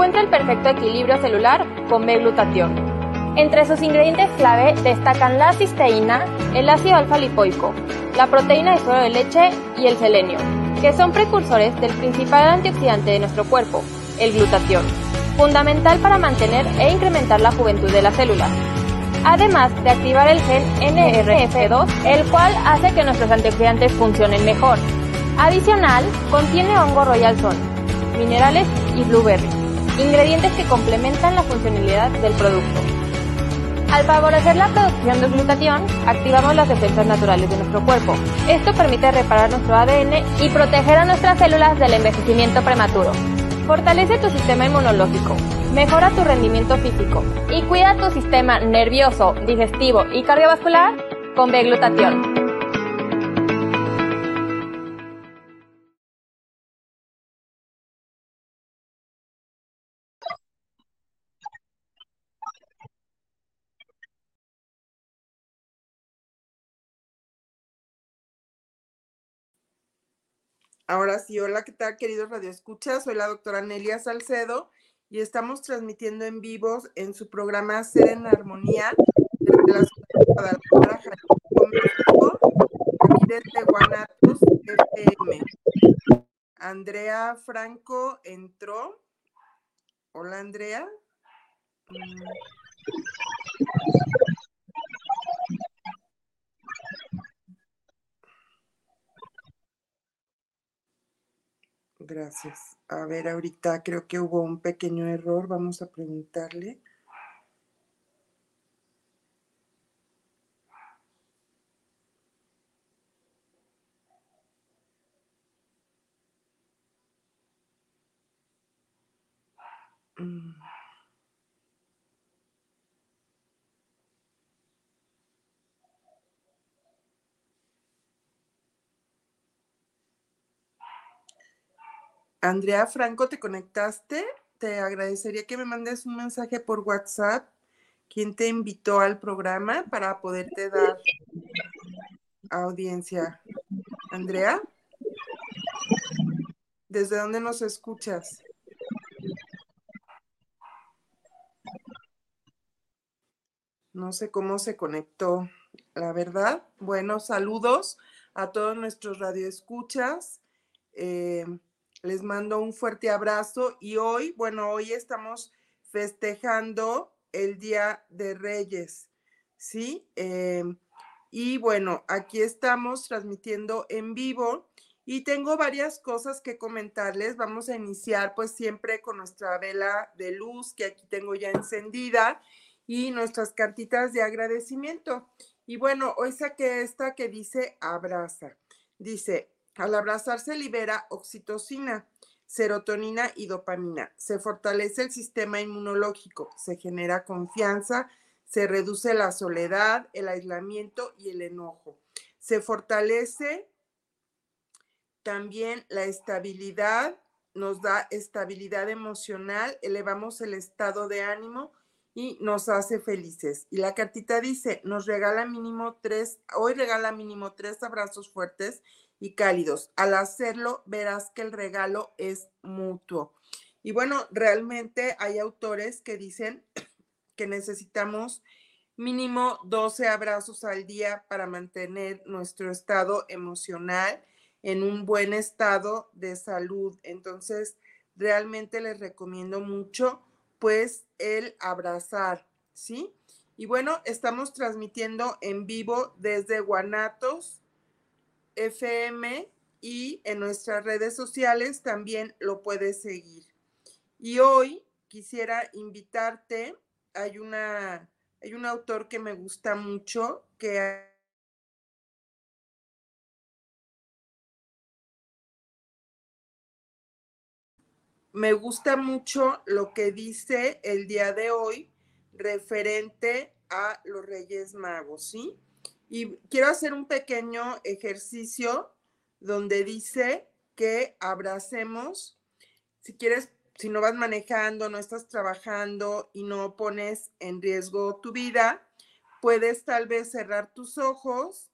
Encuentra el perfecto equilibrio celular con B-glutatión. Entre sus ingredientes clave destacan la cisteína, el ácido alfa-lipoico, la proteína de suero de leche y el selenio, que son precursores del principal antioxidante de nuestro cuerpo, el glutatión, fundamental para mantener e incrementar la juventud de las células. Además de activar el gen NRF2, el cual hace que nuestros antioxidantes funcionen mejor. Adicional, contiene hongo royal son, minerales y blueberry, ingredientes que complementan la funcionalidad del producto. Al favorecer la producción de glutatión, activamos las defensas naturales de nuestro cuerpo. Esto permite reparar nuestro ADN y proteger a nuestras células del envejecimiento prematuro. Fortalece tu sistema inmunológico, mejora tu rendimiento físico y cuida tu sistema nervioso, digestivo y cardiovascular con B-glutatión. Ahora sí, hola, ¿qué tal, queridos radioescuchas? Soy la doctora Nelia Salcedo y estamos transmitiendo en vivo en su programa Ser en Armonía desde la ciudad de Guadalajara, Jalisco, México, aquí desde Guanatos FM. Andrea Franco entró. Hola, Andrea. Gracias. A ver, ahorita creo que hubo un pequeño error. Vamos a preguntarle. Mm. Andrea Franco, ¿te conectaste? Te agradecería que me mandes un mensaje por WhatsApp. ¿Quién te invitó al programa para poderte dar audiencia? Andrea, ¿desde dónde nos escuchas? No sé cómo se conectó, la verdad. Bueno, saludos a todos nuestros radioescuchas. Eh, les mando un fuerte abrazo y hoy, bueno, hoy estamos festejando el Día de Reyes, ¿sí? Em, y bueno, aquí estamos transmitiendo en vivo y tengo varias cosas que comentarles. Vamos a iniciar pues siempre con nuestra vela de luz que aquí tengo ya encendida y nuestras cartitas de agradecimiento. Y bueno, hoy saqué esta que dice abraza. Dice, al abrazarse libera oxitocina, serotonina y dopamina. Se fortalece el sistema inmunológico, se genera confianza, se reduce la soledad, el aislamiento y el enojo. Se fortalece también la estabilidad, nos da estabilidad emocional, elevamos el estado de ánimo y nos hace felices. Y la cartita dice, nos regala mínimo tres, hoy regala mínimo tres abrazos fuertes y cálidos. Al hacerlo, verás que el regalo es mutuo. Y bueno, realmente hay autores que dicen que necesitamos mínimo 12 abrazos al día para mantener nuestro estado emocional en un buen estado de salud. Entonces, realmente les recomiendo mucho, pues, el abrazar, ¿sí? Y bueno, estamos transmitiendo en vivo desde Guanatos, FM y en nuestras redes sociales también lo puedes seguir. Y hoy quisiera invitarte, hay una hay un autor que me gusta mucho que me gusta mucho lo que dice el día de hoy referente a los Reyes Magos, ¿sí? Y quiero hacer un pequeño ejercicio donde dice que abracemos, si quieres, si no vas manejando, no estás trabajando y no pones en riesgo tu vida, puedes tal vez cerrar tus ojos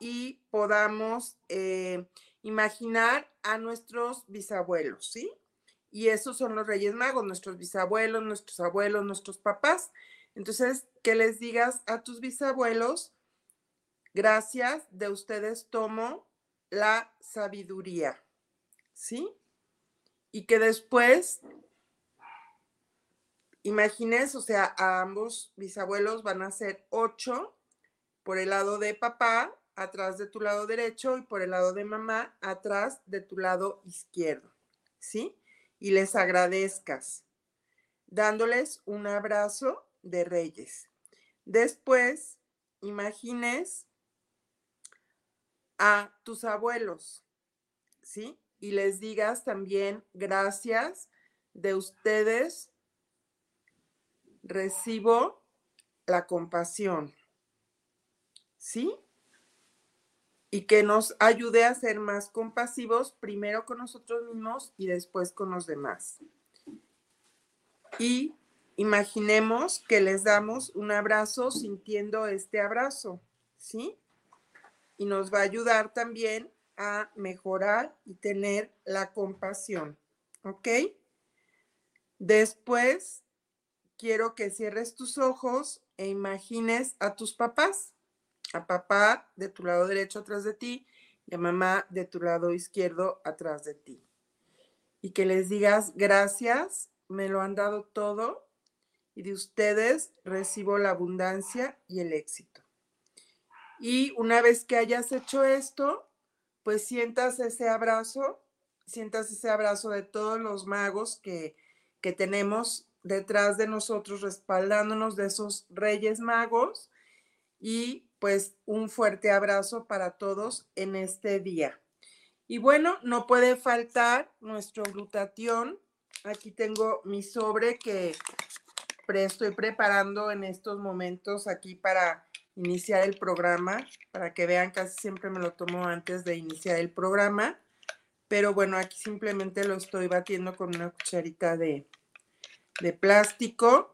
y podamos eh, imaginar a nuestros bisabuelos, ¿sí? Y esos son los Reyes Magos, nuestros bisabuelos, nuestros abuelos, nuestros papás. Entonces, que les digas a tus bisabuelos, gracias, de ustedes tomo la sabiduría, ¿sí? Y que después, imagines, o sea, a ambos bisabuelos van a ser ocho por el lado de papá, atrás de tu lado derecho, y por el lado de mamá, atrás de tu lado izquierdo, ¿sí? y les agradezcas, dándoles un abrazo de reyes. Después, imagines a tus abuelos, ¿sí? Y les digas también gracias de ustedes. Recibo la compasión, ¿sí? y que nos ayude a ser más compasivos, primero con nosotros mismos y después con los demás. Y imaginemos que les damos un abrazo sintiendo este abrazo, ¿sí? Y nos va a ayudar también a mejorar y tener la compasión, ¿ok? Después, quiero que cierres tus ojos e imagines a tus papás a papá de tu lado derecho atrás de ti y a mamá de tu lado izquierdo atrás de ti. Y que les digas gracias, me lo han dado todo y de ustedes recibo la abundancia y el éxito. Y una vez que hayas hecho esto, pues sientas ese abrazo, sientas ese abrazo de todos los magos que, que tenemos detrás de nosotros, respaldándonos de esos reyes magos y pues un fuerte abrazo para todos en este día. Y bueno, no puede faltar nuestro glutatión. Aquí tengo mi sobre que estoy preparando en estos momentos aquí para iniciar el programa, para que vean, casi siempre me lo tomo antes de iniciar el programa, pero bueno, aquí simplemente lo estoy batiendo con una cucharita de, de plástico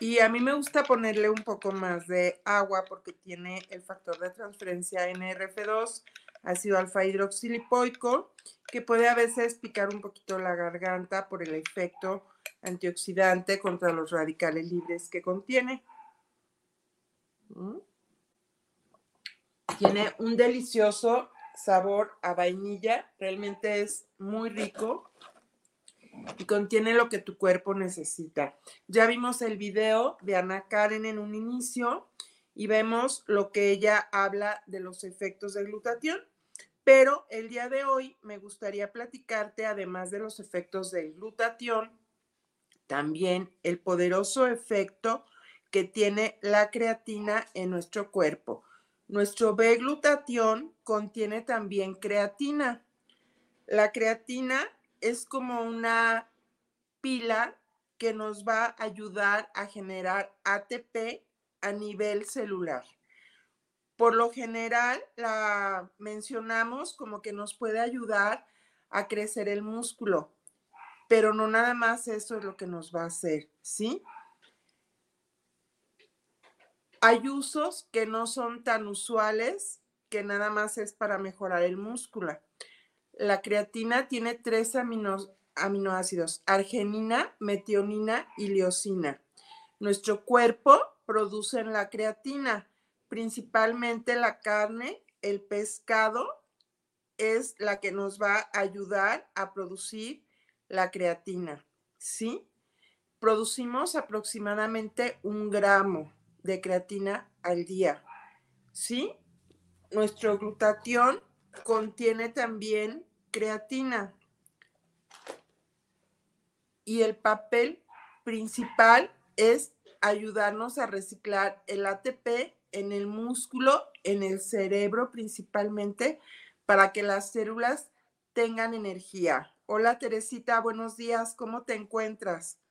y a mí me gusta ponerle un poco más de agua porque tiene el factor de transferencia NRF2, ácido alfa hidroxilipoico, que puede a veces picar un poquito la garganta por el efecto antioxidante contra los radicales libres que contiene. Tiene un delicioso sabor a vainilla, realmente es muy rico y contiene lo que tu cuerpo necesita. Ya vimos el video de Ana Karen en un inicio y vemos lo que ella habla de los efectos del glutatión, pero el día de hoy me gustaría platicarte, además de los efectos del glutatión, también el poderoso efecto que tiene la creatina en nuestro cuerpo. Nuestro B-glutatión contiene también creatina. La creatina es como una pila que nos va a ayudar a generar ATP a nivel celular. Por lo general, la mencionamos como que nos puede ayudar a crecer el músculo, pero no nada más eso es lo que nos va a hacer, ¿sí? Hay usos que no son tan usuales, que nada más es para mejorar el músculo la creatina tiene tres aminoácidos, arginina, metionina y leucina. Nuestro cuerpo produce la creatina, principalmente la carne, el pescado es la que nos va a ayudar a producir la creatina, ¿sí? Producimos aproximadamente un gramo de creatina al día, ¿sí? Nuestro glutatión contiene también creatina. Y el papel principal es ayudarnos a reciclar el ATP en el músculo, en el cerebro principalmente, para que las células tengan energía. Hola Teresita, buenos días, ¿cómo te encuentras?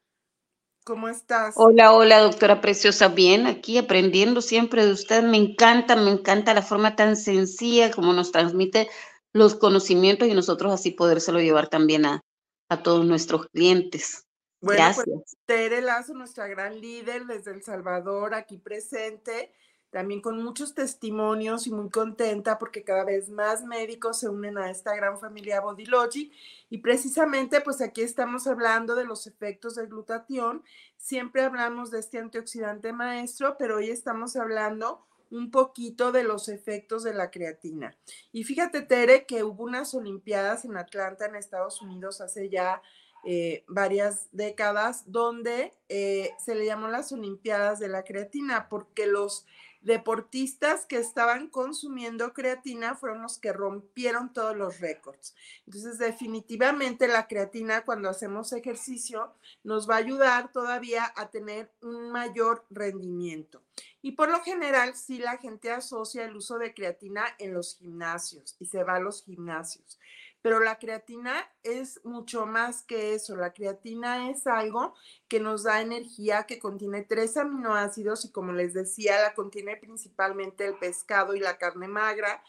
¿Cómo estás? Hola, hola, doctora Preciosa. Bien, aquí aprendiendo siempre de usted. Me encanta, me encanta la forma tan sencilla como nos transmite los conocimientos y nosotros así podérselo llevar también a, a todos nuestros clientes. Bueno, Gracias. pues Tere Lazo, nuestra gran líder desde El Salvador, aquí presente, también con muchos testimonios y muy contenta porque cada vez más médicos se unen a esta gran familia Bodylogic y precisamente pues aquí estamos hablando de los efectos del glutatión. Siempre hablamos de este antioxidante maestro, pero hoy estamos hablando un poquito de los efectos de la creatina. Y fíjate, Tere, que hubo unas Olimpiadas en Atlanta, en Estados Unidos, hace ya eh, varias décadas, donde eh, se le llamó las Olimpiadas de la creatina, porque los deportistas que estaban consumiendo creatina fueron los que rompieron todos los récords. Entonces, definitivamente la creatina cuando hacemos ejercicio nos va a ayudar todavía a tener un mayor rendimiento. Y por lo general, sí la gente asocia el uso de creatina en los gimnasios y se va a los gimnasios. Pero la creatina es mucho más que eso. La creatina es algo que nos da energía, que contiene tres aminoácidos y como les decía, la contiene principalmente el pescado y la carne magra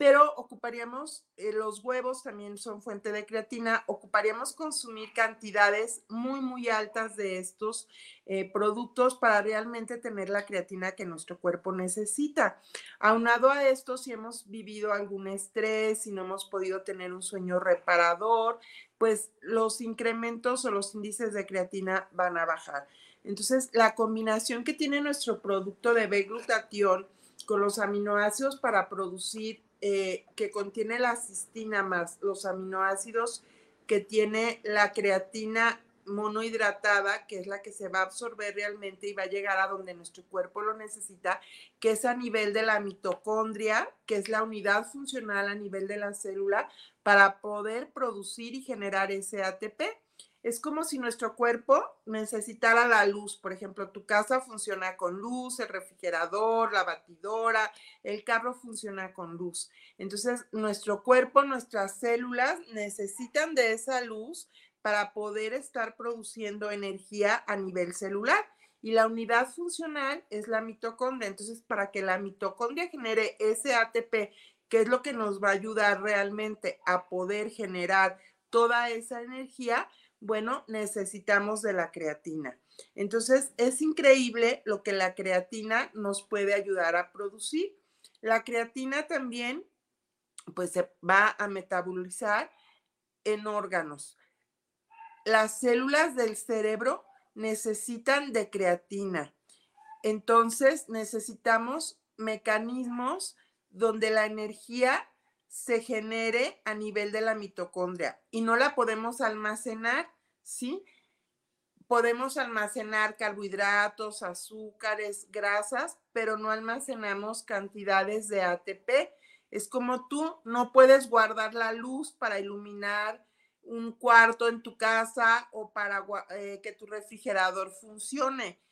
pero ocuparíamos, eh, los huevos también son fuente de creatina, ocuparíamos consumir cantidades muy, muy altas de estos eh, productos para realmente tener la creatina que nuestro cuerpo necesita. Aunado a esto, si hemos vivido algún estrés, si no hemos podido tener un sueño reparador, pues los incrementos o los índices de creatina van a bajar. Entonces, la combinación que tiene nuestro producto de B-glutatión con los aminoácidos para producir eh, que contiene la cistina más los aminoácidos que tiene la creatina monohidratada, que es la que se va a absorber realmente y va a llegar a donde nuestro cuerpo lo necesita, que es a nivel de la mitocondria, que es la unidad funcional a nivel de la célula, para poder producir y generar ese ATP es como si nuestro cuerpo necesitara la luz. Por ejemplo, tu casa funciona con luz, el refrigerador, la batidora, el carro funciona con luz. Entonces, nuestro cuerpo, nuestras células necesitan de esa luz para poder estar produciendo energía a nivel celular. Y la unidad funcional es la mitocondria. Entonces, para que la mitocondria genere ese ATP, que es lo que nos va a ayudar realmente a poder generar toda esa energía, bueno, necesitamos de la creatina. Entonces, es increíble lo que la creatina nos puede ayudar a producir. La creatina también, pues, se va a metabolizar en órganos. Las células del cerebro necesitan de creatina. Entonces, necesitamos mecanismos donde la energía se genere a nivel de la mitocondria y no la podemos almacenar, ¿sí? Podemos almacenar carbohidratos, azúcares, grasas, pero no almacenamos cantidades de ATP. Es como tú no puedes guardar la luz para iluminar un cuarto en tu casa o para eh, que tu refrigerador funcione.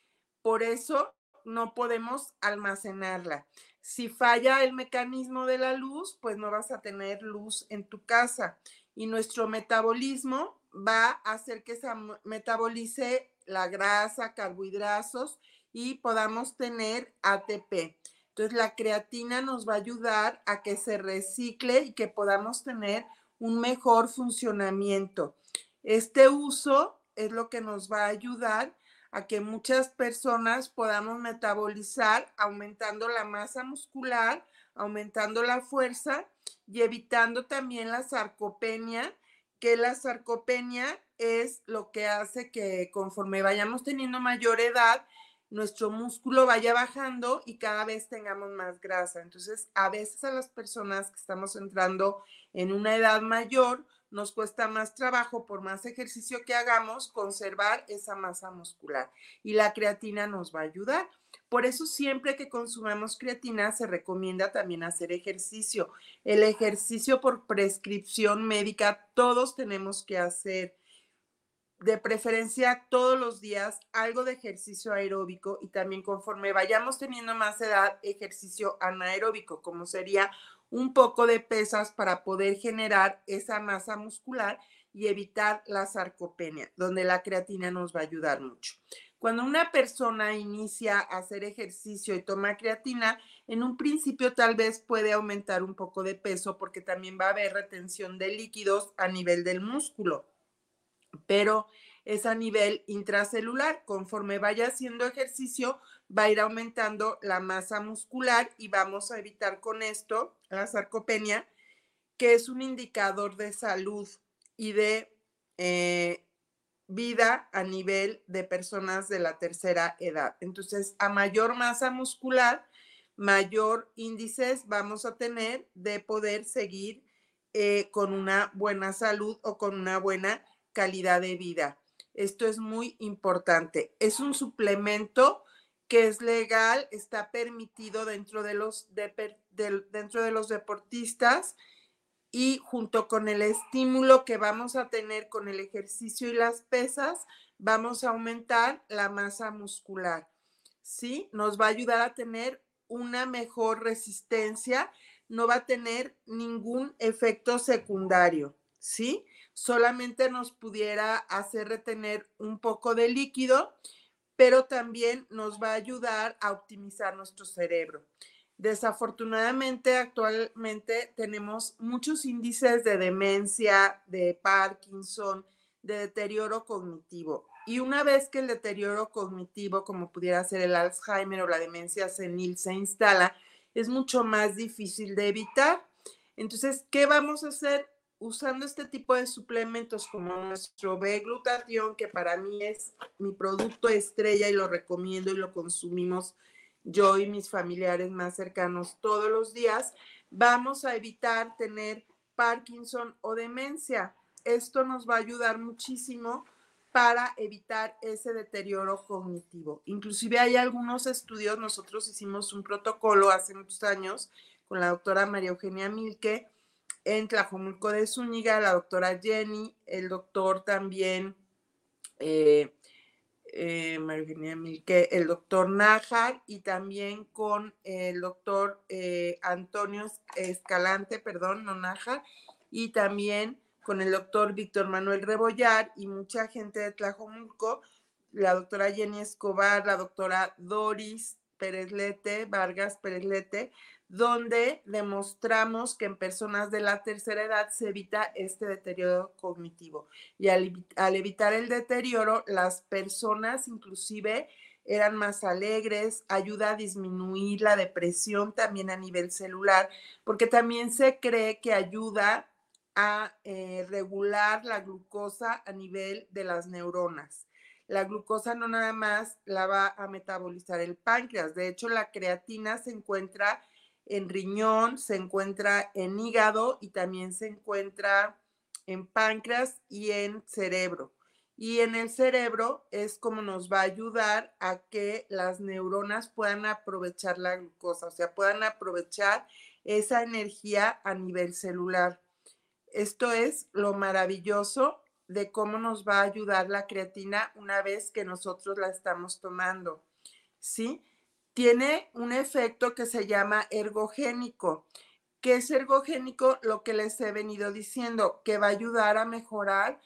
Por eso no podemos almacenarla. Si falla el mecanismo de la luz, pues no vas a tener luz en tu casa y nuestro metabolismo va a hacer que se metabolice la grasa, carbohidratos y podamos tener ATP. Entonces la creatina nos va a ayudar a que se recicle y que podamos tener un mejor funcionamiento. Este uso es lo que nos va a ayudar a que muchas personas podamos metabolizar aumentando la masa muscular, aumentando la fuerza y evitando también la sarcopenia, que la sarcopenia es lo que hace que conforme vayamos teniendo mayor edad, nuestro músculo vaya bajando y cada vez tengamos más grasa. Entonces, a veces a las personas que estamos entrando en una edad mayor, nos cuesta más trabajo, por más ejercicio que hagamos, conservar esa masa muscular. Y la creatina nos va a ayudar. Por eso siempre que consumamos creatina se recomienda también hacer ejercicio. El ejercicio por prescripción médica todos tenemos que hacer. De preferencia todos los días algo de ejercicio aeróbico y también conforme vayamos teniendo más edad, ejercicio anaeróbico, como sería un poco de pesas para poder generar esa masa muscular y evitar la sarcopenia, donde la creatina nos va a ayudar mucho. Cuando una persona inicia a hacer ejercicio y toma creatina, en un principio tal vez puede aumentar un poco de peso porque también va a haber retención de líquidos a nivel del músculo, pero es a nivel intracelular. Conforme vaya haciendo ejercicio, va a ir aumentando la masa muscular y vamos a evitar con esto la sarcopenia, que es un indicador de salud y de eh, vida a nivel de personas de la tercera edad. Entonces, a mayor masa muscular, mayor índices vamos a tener de poder seguir eh, con una buena salud o con una buena calidad de vida. Esto es muy importante. Es un suplemento que es legal, está permitido dentro de los, dentro de los deportistas y junto con el estímulo que vamos a tener con el ejercicio y las pesas, vamos a aumentar la masa muscular. ¿Sí? Nos va a ayudar a tener una mejor resistencia, no va a tener ningún efecto secundario, ¿sí? Solamente nos pudiera hacer retener un poco de líquido, pero también nos va a ayudar a optimizar nuestro cerebro. Desafortunadamente, actualmente tenemos muchos índices de demencia, de Parkinson, de deterioro cognitivo. Y una vez que el deterioro cognitivo, como pudiera ser el Alzheimer o la demencia senil, se instala, es mucho más difícil de evitar. Entonces, ¿qué vamos a hacer? Usando este tipo de suplementos como nuestro B-glutatión, que para mí es mi producto estrella y lo recomiendo y lo consumimos yo y mis familiares más cercanos todos los días, vamos a evitar tener Parkinson o demencia. Esto nos va a ayudar muchísimo para evitar ese deterioro cognitivo. Inclusive hay algunos estudios, nosotros hicimos un protocolo hace muchos años con la doctora María Eugenia Milke en Tlajomulco de Zúñiga, la doctora Jenny, el doctor también eh, eh, el doctor Najar y también con el doctor eh, Antonio Escalante, perdón, no Najar, y también con el doctor Víctor Manuel Rebollar y mucha gente de Tlajomulco, la doctora Jenny Escobar, la doctora Doris Pérez Lete, Vargas Pérez Lete, donde demostramos que en personas de la tercera edad se evita este deterioro cognitivo. Y al, evitar el deterioro, las personas inclusive eran más alegres, ayuda a disminuir la depresión también a nivel celular, porque también se cree que ayuda a eh, regular la glucosa a nivel de las neuronas. La glucosa no nada más la va a metabolizar el páncreas, de hecho la creatina se encuentra en riñón, se encuentra en hígado y también se encuentra en páncreas y en cerebro. Y en el cerebro es como nos va a ayudar a que las neuronas puedan aprovechar la glucosa, o sea, puedan aprovechar esa energía a nivel celular. Esto es lo maravilloso de cómo nos va a ayudar la creatina una vez que nosotros la estamos tomando. ¿Sí? Tiene un efecto que se llama ergogénico. ¿Qué es ergogénico? Lo que les he venido diciendo, que va a ayudar a mejorar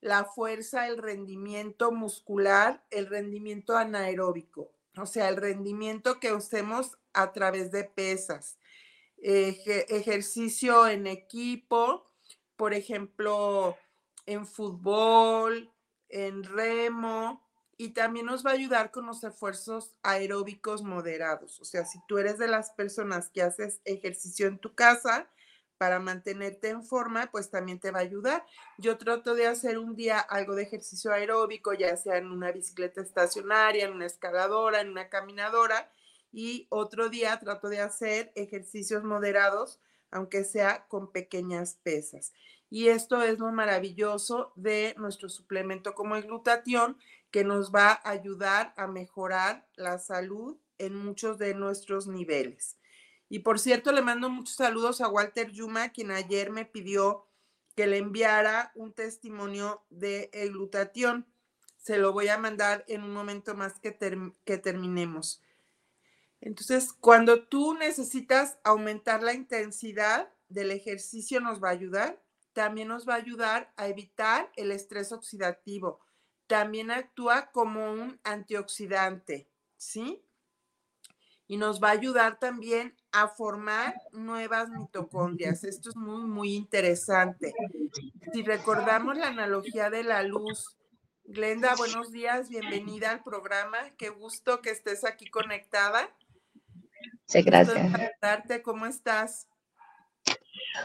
la fuerza, el rendimiento muscular, el rendimiento anaeróbico, o sea, el rendimiento que usemos a través de pesas, ejercicio en equipo, por ejemplo, en fútbol, en remo, y también nos va a ayudar con los esfuerzos aeróbicos moderados. O sea, si tú eres de las personas que haces ejercicio en tu casa para mantenerte en forma, pues también te va a ayudar. Yo trato de hacer un día algo de ejercicio aeróbico, ya sea en una bicicleta estacionaria, en una escaladora, en una caminadora, y otro día trato de hacer ejercicios moderados, aunque sea con pequeñas pesas. Y esto es lo maravilloso de nuestro suplemento como el glutatión, que nos va a ayudar a mejorar la salud en muchos de nuestros niveles. Y por cierto, le mando muchos saludos a Walter Yuma, quien ayer me pidió que le enviara un testimonio de el glutatión. Se lo voy a mandar en un momento más que, que terminemos. Entonces, cuando tú necesitas aumentar la intensidad del ejercicio, nos va a ayudar. También nos va a ayudar a evitar el estrés oxidativo. También actúa como un antioxidante, ¿sí? Y nos va a ayudar también a formar nuevas mitocondrias. Esto es muy, muy interesante. Si recordamos la analogía de la luz, Glenda, buenos días, bienvenida al programa. Qué gusto que estés aquí conectada. Sí, gracias. ¿Cómo estás?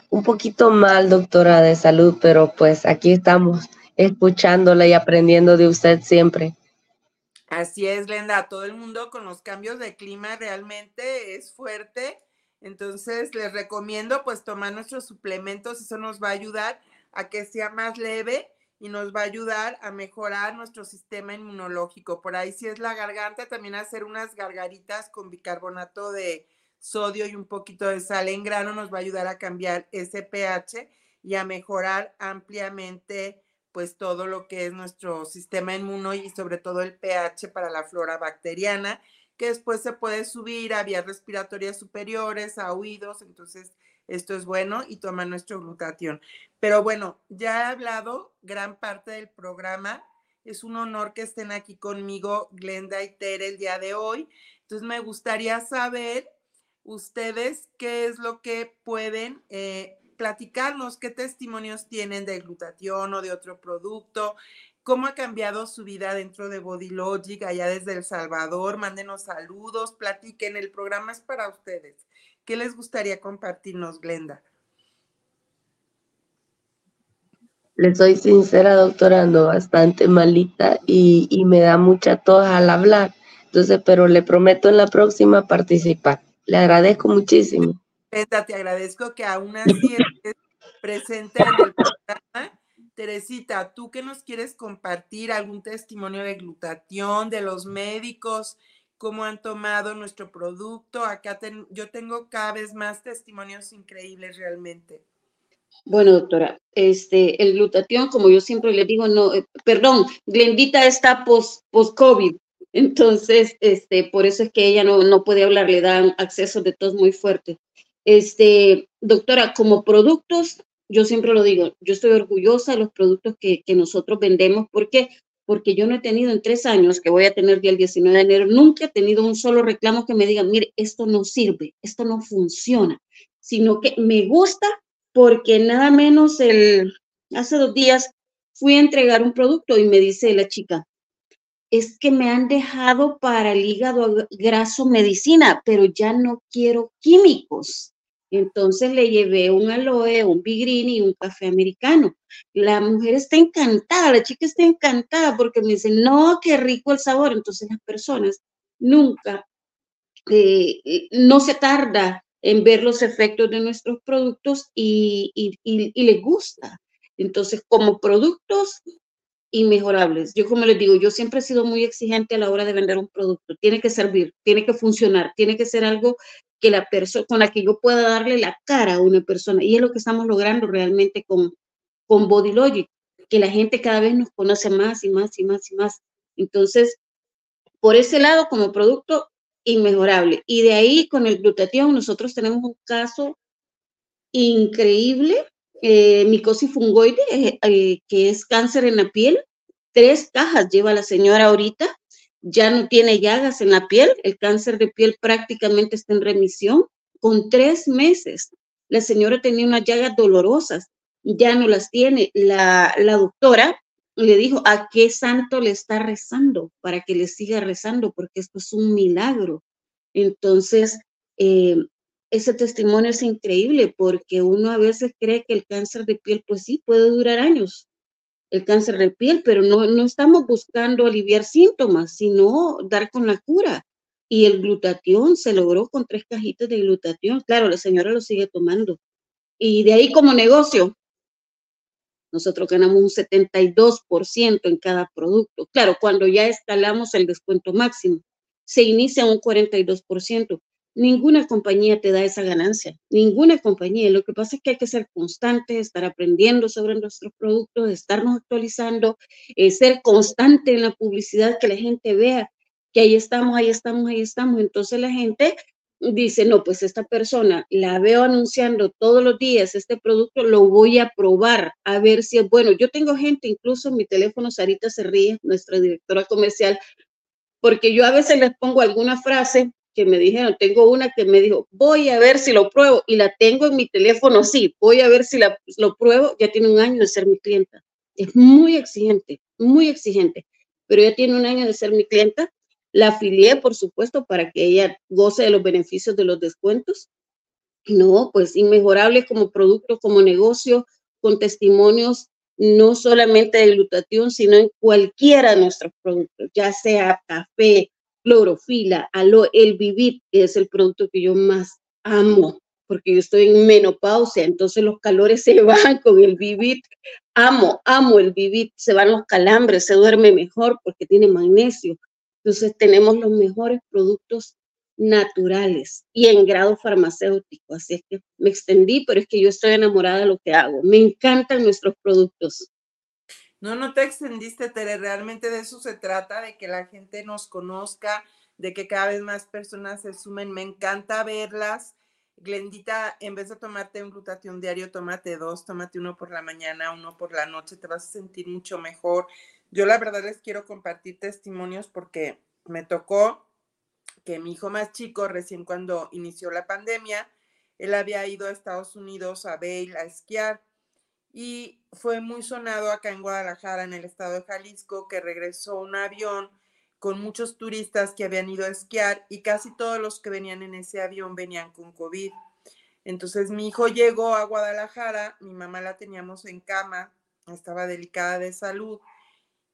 Un poquito mal, doctora de salud, pero pues aquí estamos escuchándola y aprendiendo de usted siempre. Así es, Glenda. Todo el mundo con los cambios de clima realmente es fuerte. Entonces, les recomiendo pues tomar nuestros suplementos. Eso nos va a ayudar a que sea más leve y nos va a ayudar a mejorar nuestro sistema inmunológico. Por ahí si es la garganta, también hacer unas gargaritas con bicarbonato de sodio y un poquito de sal en grano nos va a ayudar a cambiar ese pH y a mejorar ampliamente pues todo lo que es nuestro sistema inmuno y sobre todo el pH para la flora bacteriana, que después se puede subir a vías respiratorias superiores, a oídos, entonces esto es bueno y toma nuestro glutatión. Pero bueno, ya he hablado gran parte del programa. Es un honor que estén aquí conmigo, Glenda y Tere, el día de hoy. Entonces me gustaría saber ustedes qué es lo que pueden eh, platicarnos, qué testimonios tienen de glutatión o de otro producto, cómo ha cambiado su vida dentro de Body Logic allá desde El Salvador. Mándenos saludos, platiquen, el programa es para ustedes. ¿Qué les gustaría compartirnos, Glenda? Le soy sincera, doctora, ando bastante malita y, y me da mucha tos al hablar. Entonces, pero le prometo en la próxima participar. Le agradezco muchísimo. Glenda, te agradezco que aún así estés presente en el programa. Teresita, ¿tú qué nos quieres compartir? ¿Algún testimonio de glutatión de los médicos? cómo han tomado nuestro producto. Acá yo tengo cada vez más testimonios increíbles realmente. Bueno, doctora, este, el glutatión, como yo siempre le digo, no, eh, perdón, Glendita está post-COVID, entonces, este, por eso es que ella no, no puede hablar, le dan acceso de tos muy fuerte. Este, doctora, como productos, yo siempre lo digo, yo estoy orgullosa de los productos que, que nosotros vendemos porque porque yo no he tenido en tres años, que voy a tener ya el 19 de enero, nunca he tenido un solo reclamo que me digan, mire, esto no sirve, esto no funciona, sino que me gusta porque nada menos el, hace dos días fui a entregar un producto y me dice la chica, es que me han dejado para el hígado graso medicina, pero ya no quiero químicos. Entonces le llevé un aloe, un bigrini y un café americano. La mujer está encantada, la chica está encantada porque me dice, no, qué rico el sabor. Entonces las personas nunca, eh, eh, no se tarda en ver los efectos de nuestros productos y, y, y les gusta. Entonces, como productos inmejorables. Yo como les digo, yo siempre he sido muy exigente a la hora de vender un producto. Tiene que servir, tiene que funcionar, tiene que ser algo que la persona, con la que yo pueda darle la cara a una persona. Y es lo que estamos logrando realmente con, con Body Logic, que la gente cada vez nos conoce más y más y más y más. Entonces, por ese lado, como producto, inmejorable. Y de ahí, con el glutatión, nosotros tenemos un caso increíble, eh, micosis fungoide, eh, eh, que es cáncer en la piel. Tres cajas lleva la señora ahorita ya no tiene llagas en la piel, el cáncer de piel prácticamente está en remisión. Con tres meses, la señora tenía unas llagas dolorosas, ya no las tiene. La, doctora le dijo, ¿a qué santo le está rezando? Para que le siga rezando, porque esto es un milagro. Entonces, eh, ese testimonio es increíble porque uno a veces cree que el cáncer de piel, pues sí, puede durar años, el cáncer de piel, pero no, no estamos buscando aliviar síntomas, sino dar con la cura. Y el glutatión se logró con tres cajitas de glutatión. Claro, la señora lo sigue tomando. Y de ahí como negocio, nosotros ganamos un 72% en cada producto. Claro, cuando ya escalamos el descuento máximo, se inicia un 42%. Ninguna compañía te da esa ganancia, ninguna compañía. Lo que pasa es que hay que ser constante, estar aprendiendo sobre nuestros productos, estarnos actualizando, eh, ser constante en la publicidad, que la gente vea que ahí estamos, ahí estamos, ahí estamos. Entonces la gente dice, no, pues esta persona la veo anunciando todos los días este producto, lo voy a probar a ver si es bueno. Yo tengo gente, incluso en mi teléfono, Sarita se ríe, nuestra directora comercial, porque yo a veces les pongo alguna frase que me dijeron, tengo una que me dijo, voy a ver si lo pruebo y la tengo en mi teléfono, sí, voy a ver si la, lo pruebo, ya tiene un año de ser mi clienta. Es muy exigente, muy exigente, pero ya tiene un año de ser mi clienta la afilié, por supuesto, para que ella goce de los beneficios de los descuentos. No, pues inmejorable como producto, como negocio, con testimonios no solamente de glutatión, sino en cualquiera de nuestros productos, ya sea café, clorofila, aloe, el vivir, es el producto que yo más amo, porque yo estoy en menopausia, entonces los calores se van con el vivir. Amo, amo el vivir, se van los calambres, se duerme mejor porque tiene magnesio, entonces tenemos los mejores productos naturales y en grado farmacéutico. Así es que me extendí, pero es que yo estoy enamorada de lo que hago. Me encantan nuestros productos. No, no te extendiste, Tere. Realmente de eso se trata, de que la gente nos conozca, de que cada vez más personas se sumen. Me encanta verlas. Glendita, en vez de tomarte un glutatión diario, tómate dos, tómate uno por la mañana, uno por la noche, te vas a sentir mucho mejor. Yo la verdad les quiero compartir testimonios porque me tocó que mi hijo más chico, recién cuando inició la pandemia, él había ido a Estados Unidos a Vail a esquiar y fue muy sonado acá en Guadalajara, en el estado de Jalisco, que regresó un avión con muchos turistas que habían ido a esquiar y casi todos los que venían en ese avión venían con COVID. Entonces mi hijo llegó a Guadalajara, mi mamá la teníamos en cama, estaba delicada de salud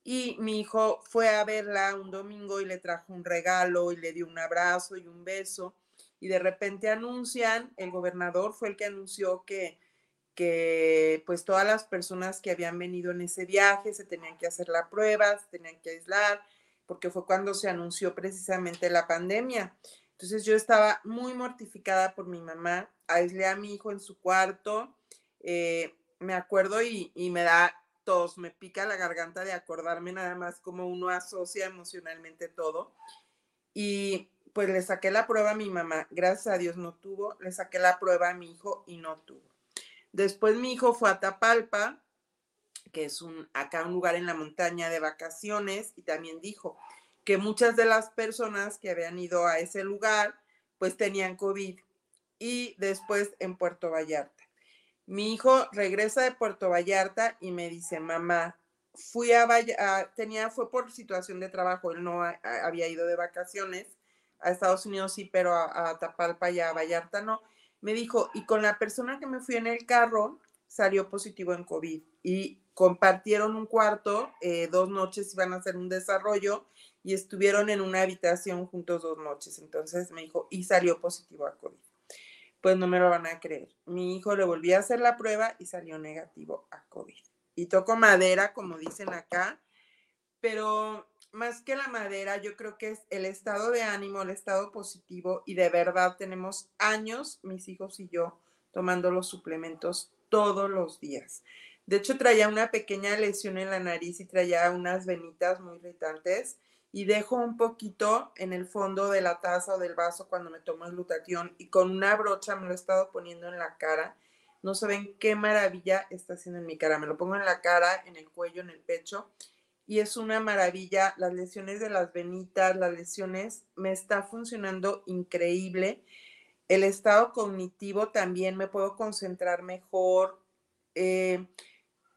y mi hijo fue a verla un domingo y le trajo un regalo y le dio un abrazo y un beso. Y de repente anuncian, el gobernador fue el que anunció que, que pues todas las personas que habían venido en ese viaje se tenían que hacer la prueba, se tenían que aislar, porque fue cuando se anunció precisamente la pandemia. Entonces yo estaba muy mortificada por mi mamá, aislé a mi hijo en su cuarto, eh, me acuerdo y, y me da tos, me pica la garganta de acordarme nada más como uno asocia emocionalmente todo. Y pues le saqué la prueba a mi mamá, gracias a Dios no tuvo, le saqué la prueba a mi hijo y no tuvo. Después mi hijo fue a Tapalpa, que es un acá un lugar en la montaña de vacaciones y también dijo que muchas de las personas que habían ido a ese lugar pues tenían COVID y después en Puerto Vallarta. Mi hijo regresa de Puerto Vallarta y me dice, mamá, fui a Vallarta, tenía, fue por situación de trabajo, él no había ido de vacaciones a Estados Unidos, sí, pero a, Tapalpa y a Vallarta no. Me dijo, y con la persona que me fui en el carro, salió positivo en COVID y compartieron un cuarto, eh, dos noches iban a hacer un desarrollo y estuvieron en una habitación juntos dos noches. Entonces me dijo, y salió positivo a COVID pues no me lo van a creer. Mi hijo le volví a hacer la prueba y salió negativo a COVID. Y toco madera, como dicen acá, pero más que la madera, yo creo que es el estado de ánimo, el estado positivo y de verdad tenemos años, mis hijos y yo, tomando los suplementos todos los días. De hecho, traía una pequeña lesión en la nariz y traía unas venitas muy irritantes y dejo un poquito en el fondo de la taza o del vaso cuando me tomo el glutatión y con una brocha me lo he estado poniendo en la cara. No saben qué maravilla está haciendo en mi cara. Me lo pongo en la cara, en el cuello, en el pecho y es una maravilla. Las lesiones de las venitas, las lesiones, me está funcionando increíble. El estado cognitivo también me puedo concentrar mejor. Eh,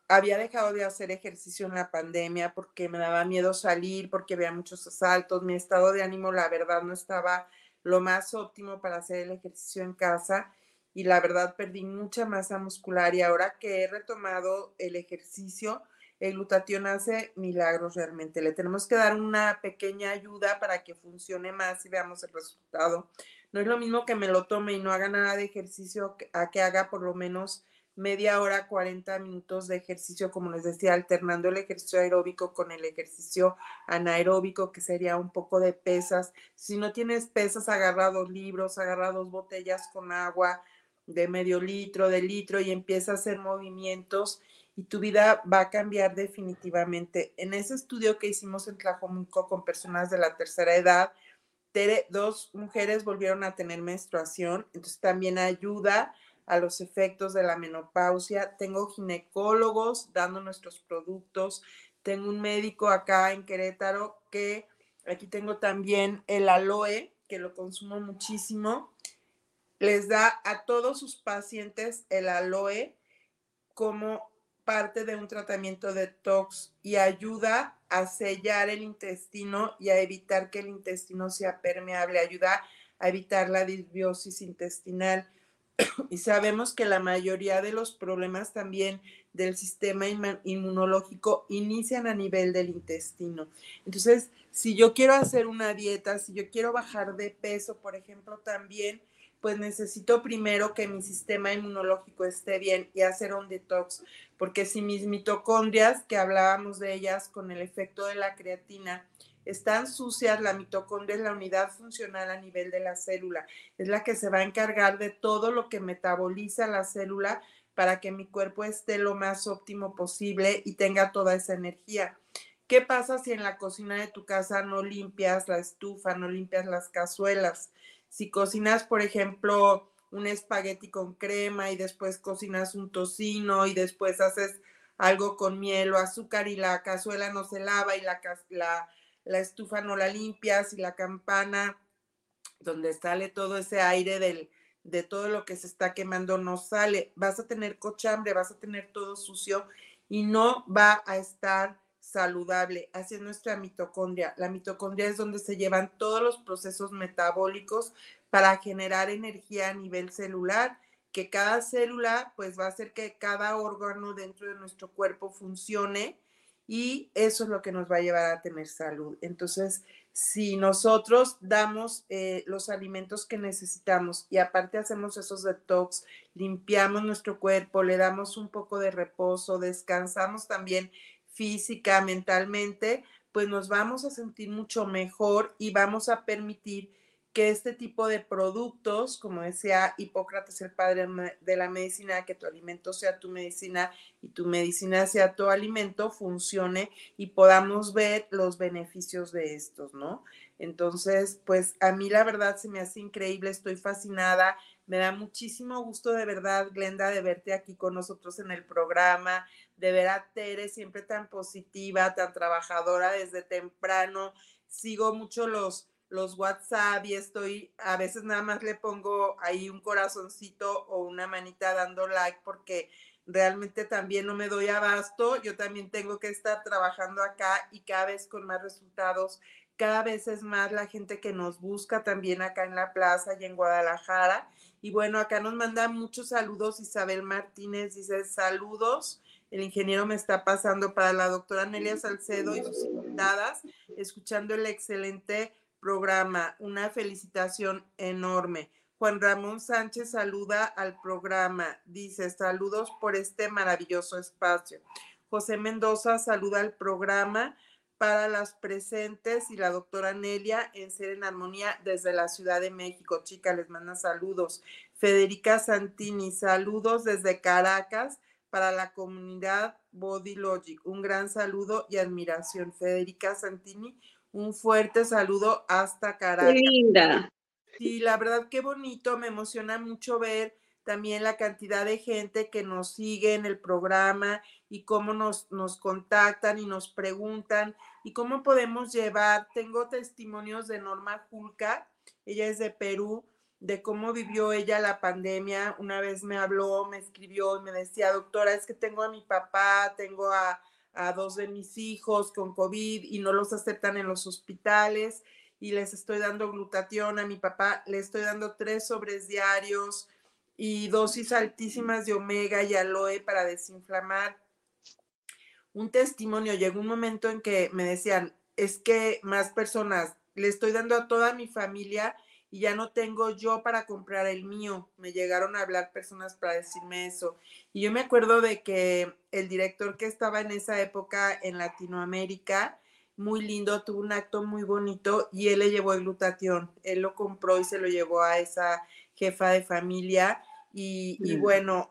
había dejado de hacer ejercicio en la pandemia porque me daba miedo salir, porque había muchos asaltos, mi estado de ánimo la verdad no estaba lo más óptimo para hacer el ejercicio en casa y la verdad perdí mucha masa muscular y ahora que he retomado el ejercicio, el glutatión hace milagros realmente. Le tenemos que dar una pequeña ayuda para que funcione más y veamos el resultado. No es lo mismo que me lo tome y no haga nada de ejercicio a que haga por lo menos media hora, 40 minutos de ejercicio, como les decía, alternando el ejercicio aeróbico con el ejercicio anaeróbico, que sería un poco de pesas. Si no tienes pesas, agarra dos libros, agarra dos botellas con agua de medio litro, de litro y empieza a hacer movimientos y tu vida va a cambiar definitivamente. En ese estudio que hicimos en Tlajomulco con personas de la tercera edad, dos mujeres volvieron a tener menstruación, entonces también ayuda a los efectos de la menopausia. Tengo ginecólogos dando nuestros productos. Tengo un médico acá en Querétaro que aquí tengo también el aloe, que lo consumo muchísimo. Les da a todos sus pacientes el aloe como parte de un tratamiento de detox y ayuda a sellar el intestino y a evitar que el intestino sea permeable, ayuda a evitar la disbiosis intestinal. Y sabemos que la mayoría de los problemas también del sistema inmunológico inician a nivel del intestino. Entonces, si yo quiero hacer una dieta, si yo quiero bajar de peso, por ejemplo, también pues necesito primero que mi sistema inmunológico esté bien y hacer un detox, porque si mis mitocondrias, que hablábamos de ellas con el efecto de la creatina, están sucias, la mitocondria es la unidad funcional a nivel de la célula, es la que se va a encargar de todo lo que metaboliza la célula para que mi cuerpo esté lo más óptimo posible y tenga toda esa energía. ¿Qué pasa si en la cocina de tu casa no limpias la estufa, no limpias las cazuelas? Si cocinas, por ejemplo, un espagueti con crema y después cocinas un tocino y después haces algo con miel o azúcar y la cazuela no se lava y la, la, estufa no la limpias y la campana donde sale todo ese aire del, de todo lo que se está quemando no sale, vas a tener cochambre, vas a tener todo sucio y no va a estar saludable. Es nuestra mitocondria. La mitocondria es donde se llevan todos los procesos metabólicos para generar energía a nivel celular, que cada célula pues va a hacer que cada órgano dentro de nuestro cuerpo funcione y eso es lo que nos va a llevar a tener salud. Entonces, si nosotros damos eh, los alimentos que necesitamos y aparte hacemos esos detox, limpiamos nuestro cuerpo, le damos un poco de reposo, descansamos también física, mentalmente, pues nos vamos a sentir mucho mejor y vamos a permitir que este tipo de productos, como decía Hipócrates, el padre de la medicina, que tu alimento sea tu medicina y tu medicina sea tu alimento, funcione y podamos ver los beneficios de estos, ¿no? Entonces, pues a mí la verdad se me hace increíble, estoy fascinada, me da muchísimo gusto de verdad, Glenda, de verte aquí con nosotros en el programa, de ver a Tere siempre tan positiva, tan trabajadora desde temprano. Sigo mucho los, los WhatsApp y estoy, a veces nada más le pongo ahí un corazoncito o una manita dando like porque realmente también no me doy abasto. Yo también tengo que estar trabajando acá y cada vez con más resultados. Cada vez es más la gente que nos busca también acá en la plaza y en Guadalajara. Y bueno, acá nos manda muchos saludos Isabel Martínez, dice saludos el ingeniero me está pasando para la doctora Nelia Salcedo y sus invitadas, escuchando el excelente programa. Una felicitación enorme. Juan Ramón Sánchez saluda al programa. Dice, saludos por este maravilloso espacio. José Mendoza saluda al programa para las presentes y la doctora Nelia en Ser en Armonía desde la Ciudad de México. Chica, les manda saludos. Federica Santini, saludos desde Caracas para la comunidad Body Logic. Un gran saludo y admiración. Federica Santini, un fuerte saludo hasta Caracas. Qué linda. Sí, la verdad qué bonito, me emociona mucho ver también la cantidad de gente que nos sigue en el programa y cómo nos, nos contactan y nos preguntan y cómo podemos llevar. Tengo testimonios de Norma Julca, ella es de Perú, de cómo vivió ella la pandemia. Una vez me habló, me escribió y me decía, doctora, es que tengo a mi papá, tengo a, dos de mis hijos con COVID y no los aceptan en los hospitales y les estoy dando glutatión a mi papá, le estoy dando tres sobres diarios y dosis altísimas de omega y aloe para desinflamar. Un testimonio, llegó un momento en que me decían, es que más personas, le estoy dando a toda mi familia y ya no tengo yo para comprar el mío. Me llegaron a hablar personas para decirme eso. Y yo me acuerdo de que el director que estaba en esa época en Latinoamérica, muy lindo, tuvo un acto muy bonito y él le llevó el glutatión. Él lo compró y se lo llevó a esa jefa de familia. Y, y bueno,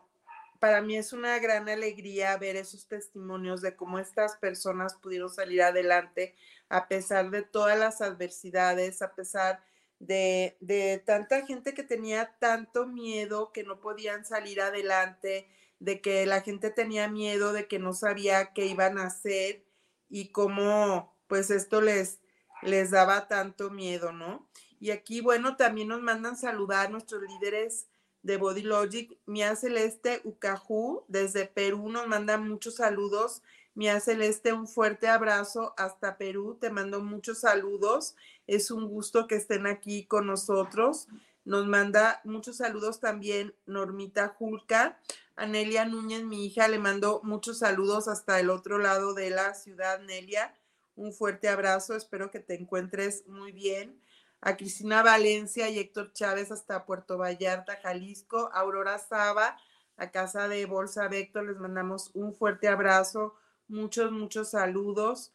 para mí es una gran alegría ver esos testimonios de cómo estas personas pudieron salir adelante a pesar de todas las adversidades, a pesar de, de tanta gente que tenía tanto miedo que no podían salir adelante, de que la gente tenía miedo, de que no sabía qué iban a hacer y cómo pues esto les, les daba tanto miedo, ¿no? Y aquí, bueno, también nos mandan saludar nuestros líderes de Body Logic. Mía Celeste Ucaju desde Perú nos manda muchos saludos. Mía Celeste, un fuerte abrazo hasta Perú. Te mando muchos saludos. Es un gusto que estén aquí con nosotros. Nos manda muchos saludos también Normita Julca. Anelia Núñez, mi hija, le mando muchos saludos hasta el otro lado de la ciudad, Nelia. Un fuerte abrazo, espero que te encuentres muy bien. A Cristina Valencia y Héctor Chávez hasta Puerto Vallarta, Jalisco. Aurora Saba, a casa de Bolsa Vector, les mandamos un fuerte abrazo, muchos, muchos saludos.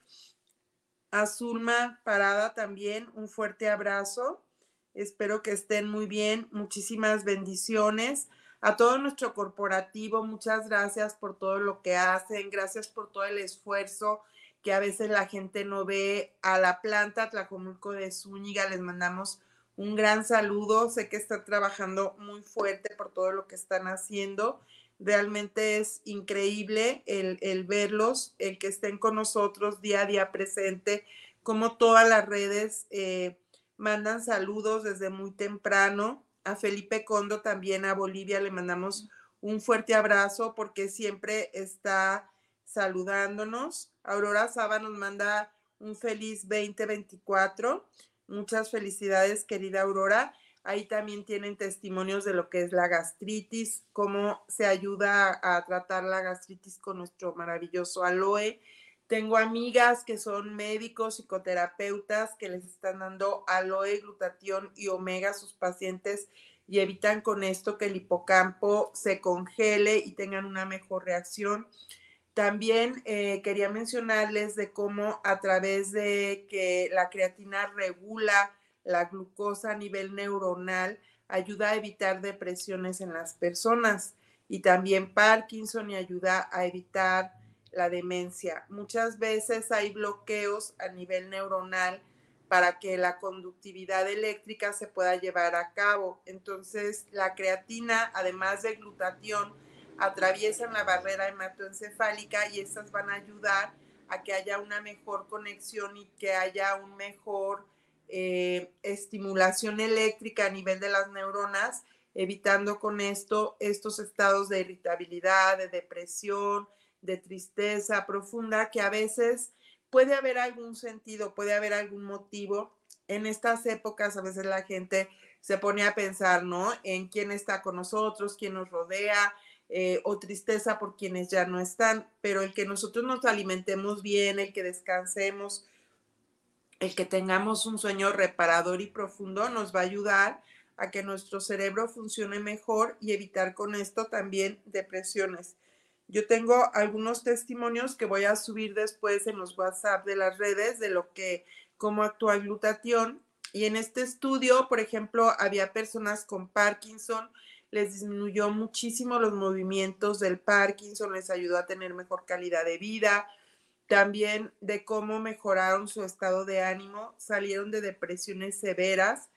A Zulma Parada también, un fuerte abrazo. Espero que estén muy bien. Muchísimas bendiciones a todo nuestro corporativo, muchas gracias por todo lo que hacen, gracias por todo el esfuerzo que a veces la gente no ve a la planta Tlacomulco de Zúñiga. Les mandamos un gran saludo. Sé que están trabajando muy fuerte por todo lo que están haciendo. Realmente es increíble el, el verlos, el que estén con nosotros día a día presente, como todas las redes eh, mandan saludos desde muy temprano a Felipe Condo, también a Bolivia, le mandamos un fuerte abrazo porque siempre está saludándonos. Aurora Saba nos manda un feliz 2024. Muchas felicidades, querida Aurora. Ahí también tienen testimonios de lo que es la gastritis, cómo se ayuda a tratar la gastritis con nuestro maravilloso aloe. Tengo amigas que son médicos, psicoterapeutas, que les están dando aloe, glutatión y omega a sus pacientes y evitan con esto que el hipocampo se congele y tengan una mejor reacción. También eh, quería mencionarles de cómo a través de que la creatina regula la glucosa a nivel neuronal, ayuda a evitar depresiones en las personas y también Parkinson y ayuda a evitar la demencia. Muchas veces hay bloqueos a nivel neuronal para que la conductividad eléctrica se pueda llevar a cabo. Entonces, la creatina, además de glutatión, atraviesan la barrera hematoencefálica y estas van a ayudar a que haya una mejor conexión y que haya un mejor eh, estimulación eléctrica a nivel de las neuronas, evitando con esto estos estados de irritabilidad, de depresión, de tristeza profunda que a veces puede haber algún sentido, puede haber algún motivo. En estas épocas a veces la gente se pone a pensar, ¿no? En quién está con nosotros, quién nos rodea, eh, o tristeza por quienes ya no están, pero el que nosotros nos alimentemos bien, el que descansemos, el que tengamos un sueño reparador y profundo nos va a ayudar a que nuestro cerebro funcione mejor y evitar con esto también depresiones. Yo tengo algunos testimonios que voy a subir después en los WhatsApp de las redes de lo que, cómo actúa el glutatión. Y en este estudio, por ejemplo, había personas con Parkinson, les disminuyó muchísimo los movimientos del Parkinson, les ayudó a tener mejor calidad de vida, también de cómo mejoraron su estado de ánimo, salieron de depresiones severas.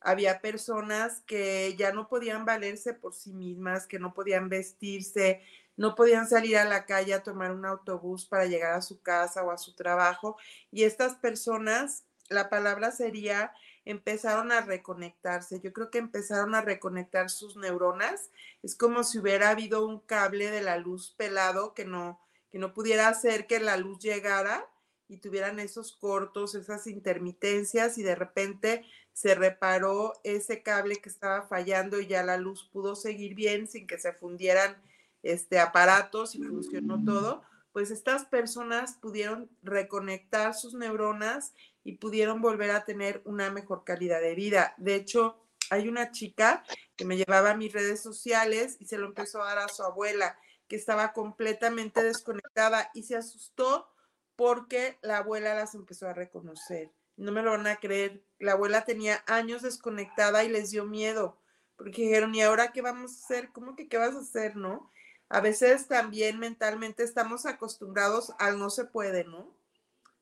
Había personas que ya no podían valerse por sí mismas, que no podían vestirse, no podían salir a la calle a tomar un autobús para llegar a su casa o a su trabajo. Y estas personas, la palabra sería, empezaron a reconectarse. Yo creo que empezaron a reconectar sus neuronas. Es como si hubiera habido un cable de la luz pelado que no, que no pudiera hacer que la luz llegara y tuvieran esos cortos, esas intermitencias y de repente se reparó ese cable que estaba fallando y ya la luz pudo seguir bien sin que se fundieran este, aparatos y funcionó todo, pues estas personas pudieron reconectar sus neuronas y pudieron volver a tener una mejor calidad de vida. De hecho, hay una chica que me llevaba a mis redes sociales y se lo empezó a dar a su abuela, estaba completamente desconectada y se asustó porque la abuela las empezó a reconocer. No me lo van a creer. La abuela tenía años desconectada y les dio miedo, porque dijeron, ¿y ahora qué vamos a hacer? ¿Cómo que qué vas a hacer, no? a veces también mentalmente estamos acostumbrados al no se puede, ¿no?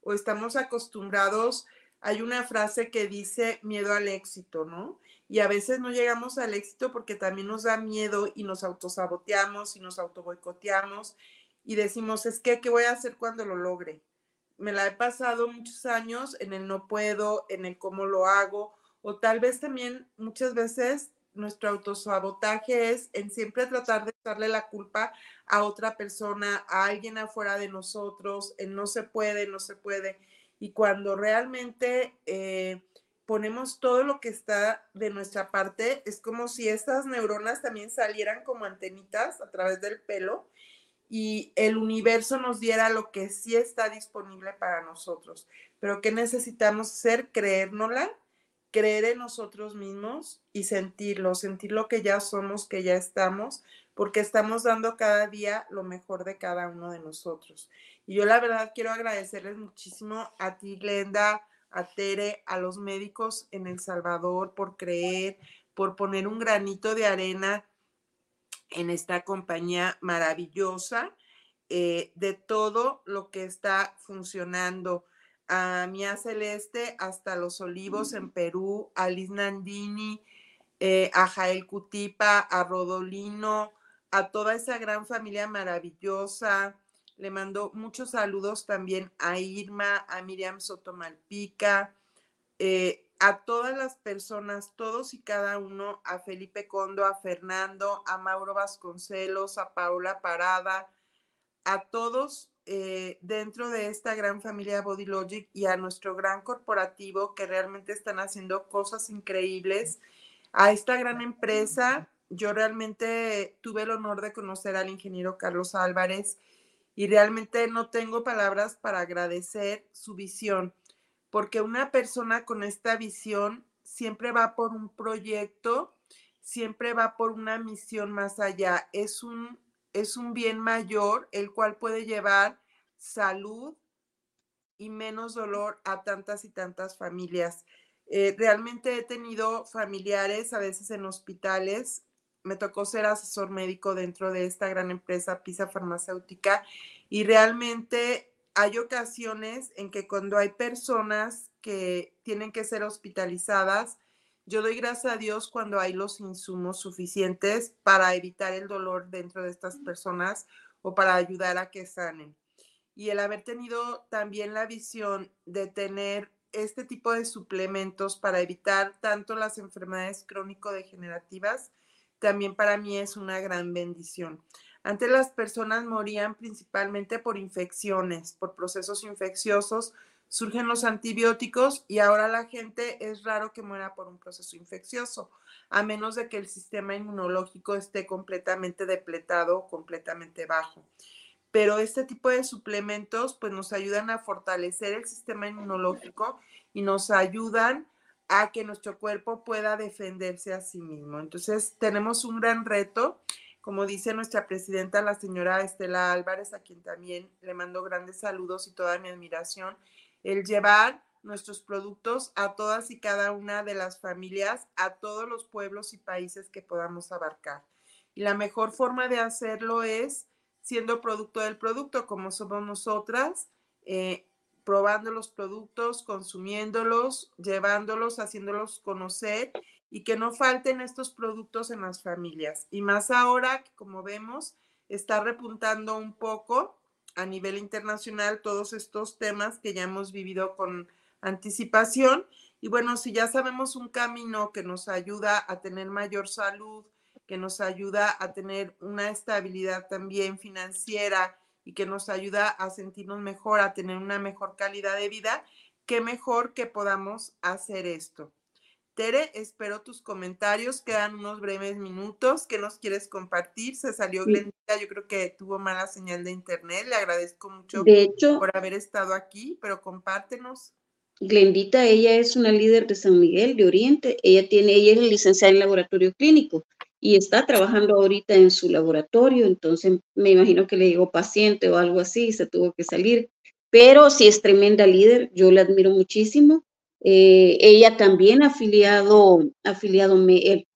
O estamos acostumbrados hay una frase que dice miedo al éxito, ¿no? Y a veces no llegamos al éxito porque también nos da miedo y nos autosaboteamos y nos autoboicoteamos y decimos, es que, ¿qué voy a hacer cuando lo logre? Me la he pasado muchos años en el no puedo, en el cómo lo hago, o tal vez también muchas veces nuestro autosabotaje es en siempre tratar de darle la culpa a otra persona, a alguien afuera de nosotros, en no se puede, no se puede. Y cuando realmente eh, ponemos todo lo que está de nuestra parte, es como si estas neuronas también salieran como antenitas a través del pelo y el universo nos diera lo que sí está disponible para nosotros. Pero ¿qué necesitamos hacer? Creérnosla creer en nosotros mismos y sentirlo, sentir lo que ya somos, que ya estamos, porque estamos dando cada día lo mejor de cada uno de nosotros. Y yo la verdad quiero agradecerles muchísimo a ti, Glenda, a Tere, a los médicos en El Salvador por creer, por poner un granito de arena en esta compañía maravillosa eh, de todo lo que está funcionando a Mía Celeste hasta Los Olivos en Perú, a Liz Nandini, eh, a Jael Cutipa, a Rodolino, a toda esa gran familia maravillosa. Le mando muchos saludos también a Irma, a Miriam Sotomalpica, eh, a todas las personas, todos y cada uno, a Felipe Condo, a Fernando, a Mauro Vasconcelos, a Paula Parada, a todos eh, dentro de esta gran familia Body Logic y a nuestro gran corporativo que realmente están haciendo cosas increíbles, a esta gran empresa. Yo realmente tuve el honor de conocer al ingeniero Carlos Álvarez y realmente no tengo palabras para agradecer su visión, porque una persona con esta visión siempre va por un proyecto, siempre va por una misión más allá. Es un es un bien mayor, el cual puede llevar salud y menos dolor a tantas y tantas familias. Eh, realmente he tenido familiares, a veces en hospitales, me tocó ser asesor médico dentro de esta gran empresa Pisa Farmacéutica y realmente hay ocasiones en que cuando hay personas que tienen que ser hospitalizadas, yo doy gracias a Dios cuando hay los insumos suficientes para evitar el dolor dentro de estas personas o para ayudar a que sanen. Y el haber tenido también la visión de tener este tipo de suplementos para evitar tanto las enfermedades crónico-degenerativas, también para mí es una gran bendición. Antes las personas morían principalmente por infecciones, por procesos infecciosos, surgen los antibióticos y ahora la gente es raro que muera por un proceso infeccioso, a menos de que el sistema inmunológico esté completamente depletado completamente bajo. Pero este tipo de suplementos pues nos ayudan a fortalecer el sistema inmunológico y nos ayudan a que nuestro cuerpo pueda defenderse a sí mismo. Entonces tenemos un gran reto, como dice nuestra presidenta, la señora Estela Álvarez, a quien también le mando grandes saludos y toda mi admiración el llevar nuestros productos a todas y cada una de las familias, a todos los pueblos y países que podamos abarcar. Y la mejor forma de hacerlo es siendo producto del producto, como somos nosotras, eh, probando los productos, consumiéndolos, llevándolos, haciéndolos conocer y que no falten estos productos en las familias. Y más ahora como vemos, está repuntando un poco a nivel internacional todos estos temas que ya hemos vivido con anticipación. Y bueno, si ya sabemos un camino que nos ayuda a tener mayor salud, que nos ayuda a tener una estabilidad también financiera y que nos ayuda a sentirnos mejor, a tener una mejor calidad de vida, qué mejor que podamos hacer esto. Tere, espero tus comentarios. Quedan unos breves minutos. ¿Qué nos quieres compartir? Se salió Glendita, yo creo que tuvo mala señal de internet. Le agradezco mucho por haber estado aquí, pero compártenos. Glendita, ella es una líder de San Miguel de Oriente. Ella tiene, ella es licenciada en laboratorio clínico y está trabajando ahorita en su laboratorio. Entonces, me imagino que le llegó paciente o algo así y se tuvo que salir. Pero sí es tremenda líder. Yo la admiro muchísimo eh, ella también afiliado, afiliado me,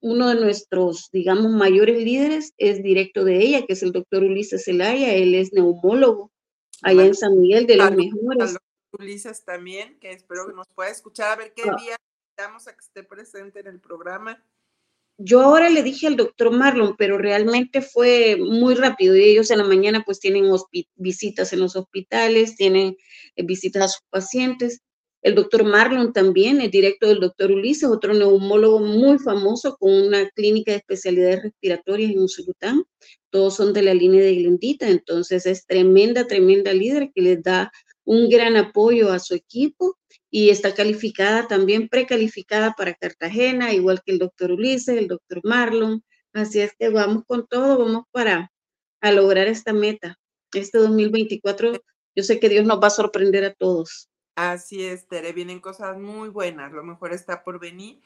uno de nuestros, digamos, mayores líderes es directo de ella, que es el doctor Ulises Zelaya, él es neumólogo allá en San Miguel, de los mejores. Ulises también, que espero que nos pueda escuchar, a ver qué Ah. día invitamos a que esté presente en el programa. Yo ahora le dije al doctor Marlon, pero realmente fue muy rápido y ellos en la mañana pues tienen visitas en los hospitales, tienen eh, visitas a sus pacientes. El doctor Marlon también es directo del doctor Ulises, otro neumólogo muy famoso con una clínica de especialidades respiratorias en Usulután. Todos son de la línea de Glendita, entonces es tremenda, tremenda líder que les da un gran apoyo a su equipo y está calificada también, precalificada para Cartagena, igual que el doctor Ulises, el doctor Marlon. Así es que vamos con todo, vamos para a lograr esta meta. Este 2024, yo sé que Dios nos va a sorprender a todos. Así es, Tere, vienen cosas muy buenas, lo mejor está por venir.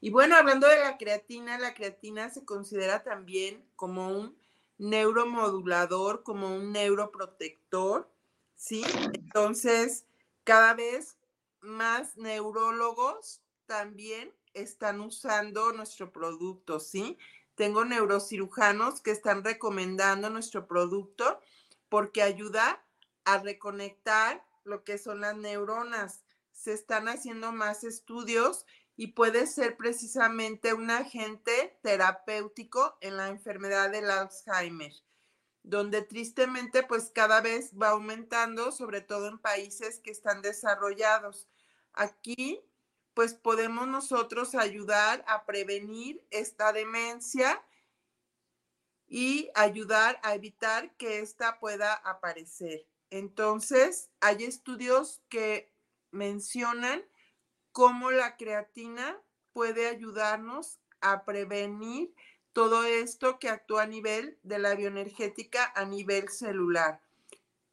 Y bueno, hablando de la creatina, la creatina se considera también como un neuromodulador, como un neuroprotector, ¿sí? Entonces, cada vez más neurólogos también están usando nuestro producto, ¿sí? Tengo neurocirujanos que están recomendando nuestro producto porque ayuda a reconectar lo que son las neuronas. Se están haciendo más estudios y puede ser precisamente un agente terapéutico en la enfermedad del Alzheimer, donde tristemente pues cada vez va aumentando, sobre todo en países que están desarrollados. Aquí pues podemos nosotros ayudar a prevenir esta demencia y ayudar a evitar que esta pueda aparecer. Entonces, hay estudios que mencionan cómo la creatina puede ayudarnos a prevenir todo esto que actúa a nivel de la bioenergética a nivel celular.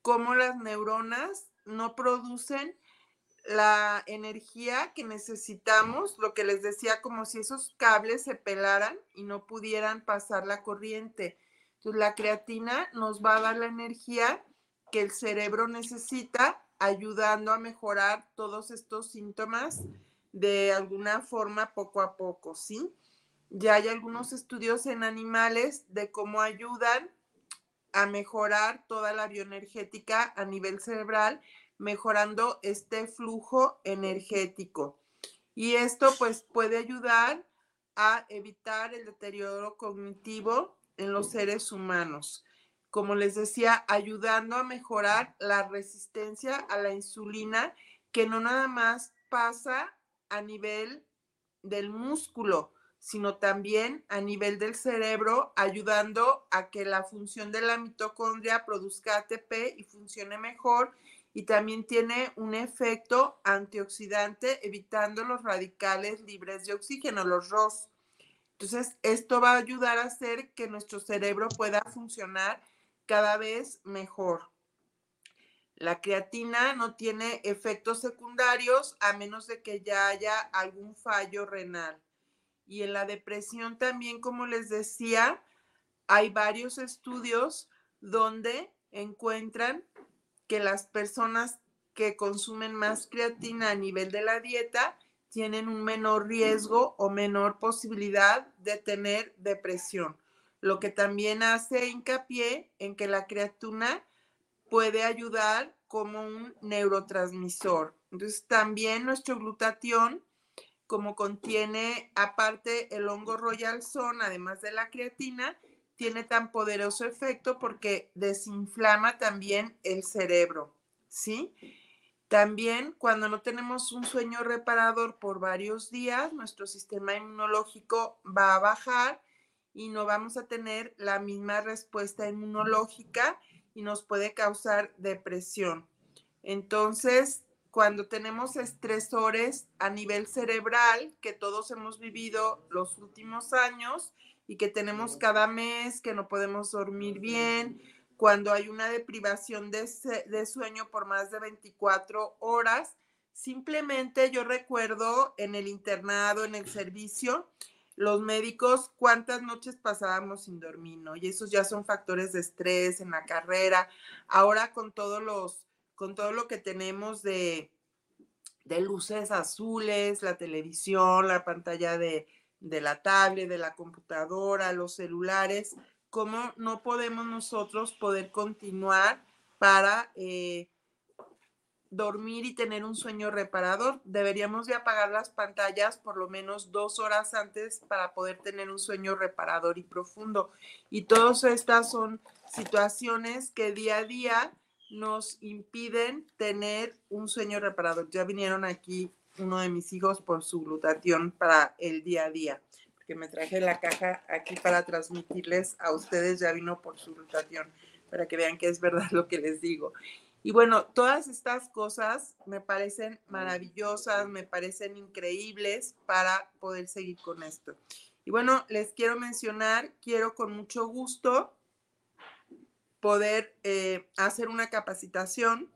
Cómo las neuronas no producen la energía que necesitamos, lo que les decía, como si esos cables se pelaran y no pudieran pasar la corriente. Entonces, la creatina nos va a dar la energía que el cerebro necesita, ayudando a mejorar todos estos síntomas de alguna forma poco a poco, ¿sí? Ya hay algunos estudios en animales de cómo ayudan a mejorar toda la bioenergética a nivel cerebral, mejorando este flujo energético. Y esto pues puede ayudar a evitar el deterioro cognitivo en los seres humanos. Como les decía, ayudando a mejorar la resistencia a la insulina, que no nada más pasa a nivel del músculo, sino también a nivel del cerebro, ayudando a que la función de la mitocondria produzca ATP y funcione mejor. Y también tiene un efecto antioxidante, evitando los radicales libres de oxígeno, los ROS. Entonces, esto va a ayudar a hacer que nuestro cerebro pueda funcionar cada vez mejor. La creatina no tiene efectos secundarios a menos de que ya haya algún fallo renal. Y en la depresión también, como les decía, hay varios estudios donde encuentran que las personas que consumen más creatina a nivel de la dieta tienen un menor riesgo o menor posibilidad de tener depresión, lo que también hace hincapié en que la creatina puede ayudar como un neurotransmisor. Entonces, también nuestro glutatión, como contiene aparte el hongo royal son, además de la creatina, tiene tan poderoso efecto porque desinflama también el cerebro, ¿sí? También cuando no tenemos un sueño reparador por varios días, nuestro sistema inmunológico va a bajar y no vamos a tener la misma respuesta inmunológica y nos puede causar depresión. Entonces, cuando tenemos estresores a nivel cerebral que todos hemos vivido los últimos años y que tenemos cada mes, que no podemos dormir bien, cuando hay una deprivación de, de, sueño por más de 24 horas, simplemente yo recuerdo en el internado, en el servicio, los médicos cuántas noches pasábamos sin dormir, ¿no? Y esos ya son factores de estrés en la carrera. Ahora con todos los, con todo lo que tenemos de, de luces azules, la televisión, la pantalla de, de la tablet, de la computadora, los celulares, cómo no podemos nosotros poder continuar para eh, dormir y tener un sueño reparador. Deberíamos de apagar las pantallas por lo menos dos horas antes para poder tener un sueño reparador y profundo. Y todas estas son situaciones que día a día nos impiden tener un sueño reparador. Ya vinieron aquí uno de mis hijos por su glutatión para el día a día, porque me traje la caja aquí para transmitirles a ustedes, ya vino por su glutatión, para que vean que es verdad lo que les digo. Y bueno, todas estas cosas me parecen maravillosas, me parecen increíbles para poder seguir con esto. Y bueno, les quiero mencionar, quiero con mucho gusto poder eh, hacer una capacitación.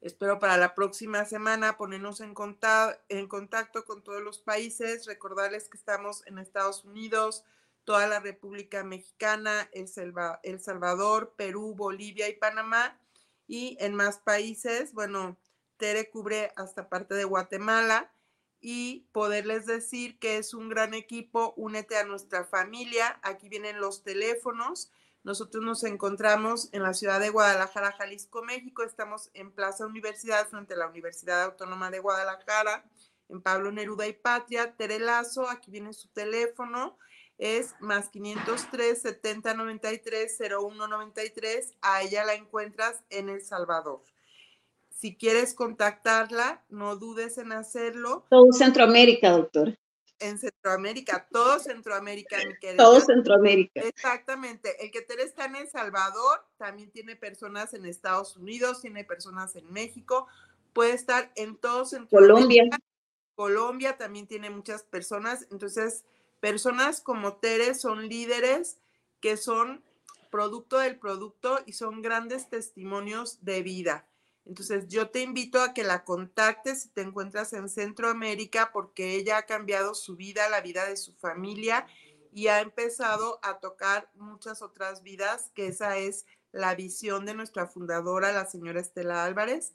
Espero para la próxima semana ponernos en, en contacto con todos los países, recordarles que estamos en Estados Unidos, toda la República Mexicana, El Salvador, Perú, Bolivia y Panamá y en más países. Bueno, Tere cubre hasta parte de Guatemala y poderles decir que es un gran equipo. Únete a nuestra familia. Aquí vienen los teléfonos. Nosotros nos encontramos en la ciudad de Guadalajara, Jalisco, México. Estamos en Plaza Universidad frente a la Universidad Autónoma de Guadalajara, en Pablo Neruda y Patria. Tere Lazo, aquí viene su teléfono es más 503 70 93 01 93. A ella la encuentras en El Salvador. Si quieres contactarla, no dudes en hacerlo. Todo Centroamérica, doctor. En Centroamérica, todo Centroamérica, mi querida. Todo Centroamérica. Exactamente. El que te está en El Salvador, también tiene personas en Estados Unidos, tiene personas en México, puede estar en todo Centroamérica. Colombia. Colombia también tiene muchas personas. Entonces, Personas como Tere son líderes que son producto del producto y son grandes testimonios de vida. Entonces yo te invito a que la contactes si te encuentras en Centroamérica porque ella ha cambiado su vida, la vida de su familia y ha empezado a tocar muchas otras vidas, que esa es la visión de nuestra fundadora, la señora Estela Álvarez.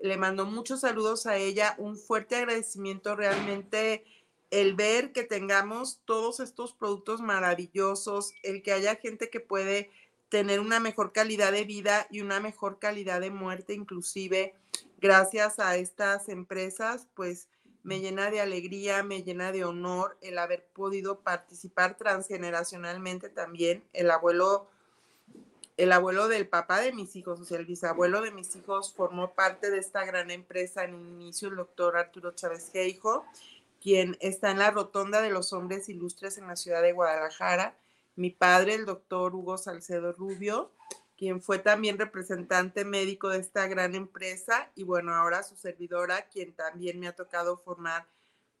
Le mando muchos saludos a ella, un fuerte agradecimiento realmente el ver que tengamos todos estos productos maravillosos, el que haya gente que puede tener una mejor calidad de vida y una mejor calidad de muerte, inclusive gracias a estas empresas, pues me llena de alegría, me llena de honor el haber podido participar transgeneracionalmente también. El abuelo, el abuelo del papá de mis hijos, o sea, el bisabuelo de mis hijos formó parte de esta gran empresa en inicio, el doctor Arturo Chávez Geijo quien está en la Rotonda de los Hombres Ilustres en la ciudad de Guadalajara, mi padre, el doctor Hugo Salcedo Rubio, quien fue también representante médico de esta gran empresa, y bueno, ahora su servidora, quien también me ha tocado formar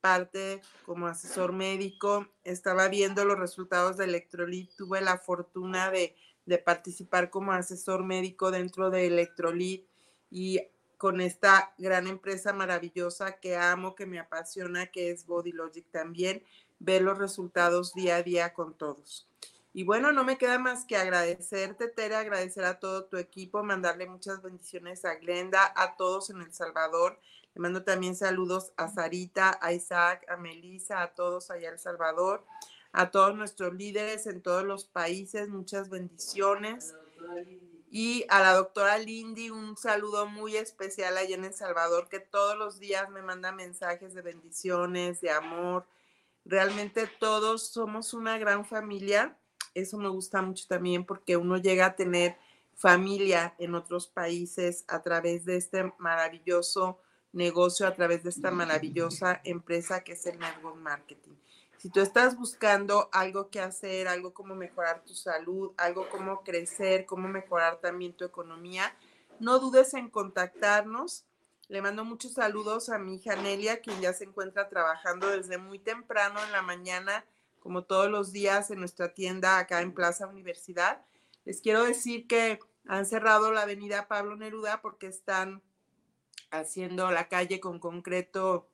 parte como asesor médico. Estaba viendo los resultados de Electrolit, tuve la fortuna de, participar como asesor médico dentro de Electrolit y con esta gran empresa maravillosa que amo, que me apasiona, que es Body Logic también, ver los resultados día a día con todos. Y bueno, no me queda más que agradecerte, Tere, agradecer a todo tu equipo, mandarle muchas bendiciones a Glenda, a todos en El Salvador. Le mando también saludos a Sarita, a Isaac, a Melissa, a todos allá en El Salvador, a todos nuestros líderes en todos los países, muchas bendiciones. Y a la doctora Lindy, un saludo muy especial allá en El Salvador, que todos los días me manda mensajes de bendiciones, de amor. Realmente todos somos una gran familia. Eso me gusta mucho también porque uno llega a tener familia en otros países a través de este maravilloso negocio, a través de esta maravillosa empresa que es el Network Marketing. Si tú estás buscando algo que hacer, algo como mejorar tu salud, algo como crecer, cómo mejorar también tu economía, no dudes en contactarnos. Le mando muchos saludos a mi hija Nelia, quien ya se encuentra trabajando desde muy temprano en la mañana, como todos los días en nuestra tienda acá en Plaza Universidad. Les quiero decir que han cerrado la avenida Pablo Neruda porque están haciendo la calle con concreto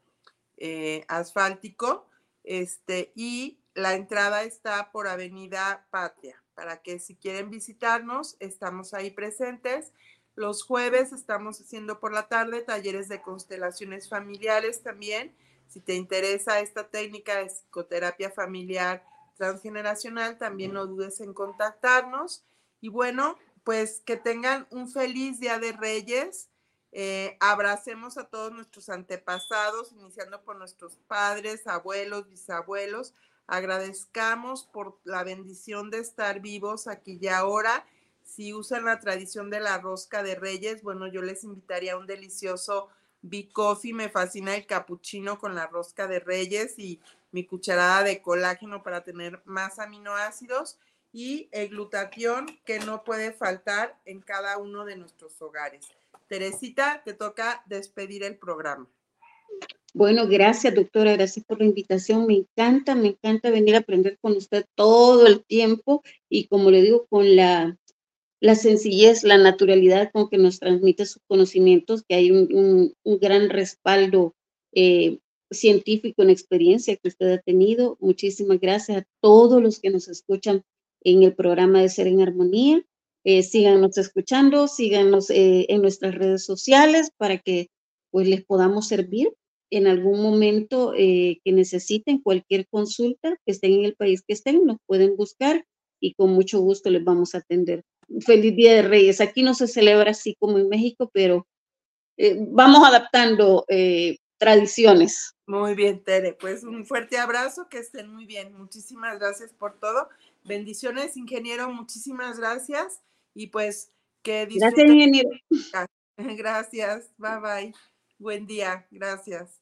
eh, asfáltico este, y la entrada está por Avenida Patria, para que si quieren visitarnos, estamos ahí presentes. Los jueves estamos haciendo por la tarde talleres de constelaciones familiares también. Si te interesa esta técnica de psicoterapia familiar transgeneracional, también no dudes en contactarnos. Y bueno, pues que tengan un feliz Día de Reyes Eh, abracemos a todos nuestros antepasados, iniciando por nuestros padres, abuelos, bisabuelos. Agradezcamos por la bendición de estar vivos aquí y ahora. Si usan la tradición de la rosca de reyes, bueno, yo les invitaría a un delicioso B-Coffee. Me fascina el capuchino con la rosca de reyes y mi cucharada de colágeno para tener más aminoácidos y el glutatión que no puede faltar en cada uno de nuestros hogares. Teresita, te toca despedir el programa. Bueno, gracias doctora, gracias por la invitación. Me encanta, me encanta venir a aprender con usted todo el tiempo y como le digo, con la, la sencillez, la naturalidad con que nos transmite sus conocimientos, que hay un, gran respaldo eh, científico en experiencia que usted ha tenido. Muchísimas gracias a todos los que nos escuchan en el programa de Ser en Armonía. Eh, síganos escuchando, síganos eh, en nuestras redes sociales para que pues les podamos servir en algún momento eh, que necesiten cualquier consulta, que estén en el país que estén, nos pueden buscar y con mucho gusto les vamos a atender. Feliz Día de Reyes. Aquí no se celebra así como en México, pero vamos adaptando tradiciones. Muy bien, Tere. Pues un fuerte abrazo, que estén muy bien. Muchísimas gracias por todo. Bendiciones, ingeniero. Muchísimas gracias. Y pues que disfruten. Gracias, ingeniero. Gracias. Bye bye. Buen día. Gracias.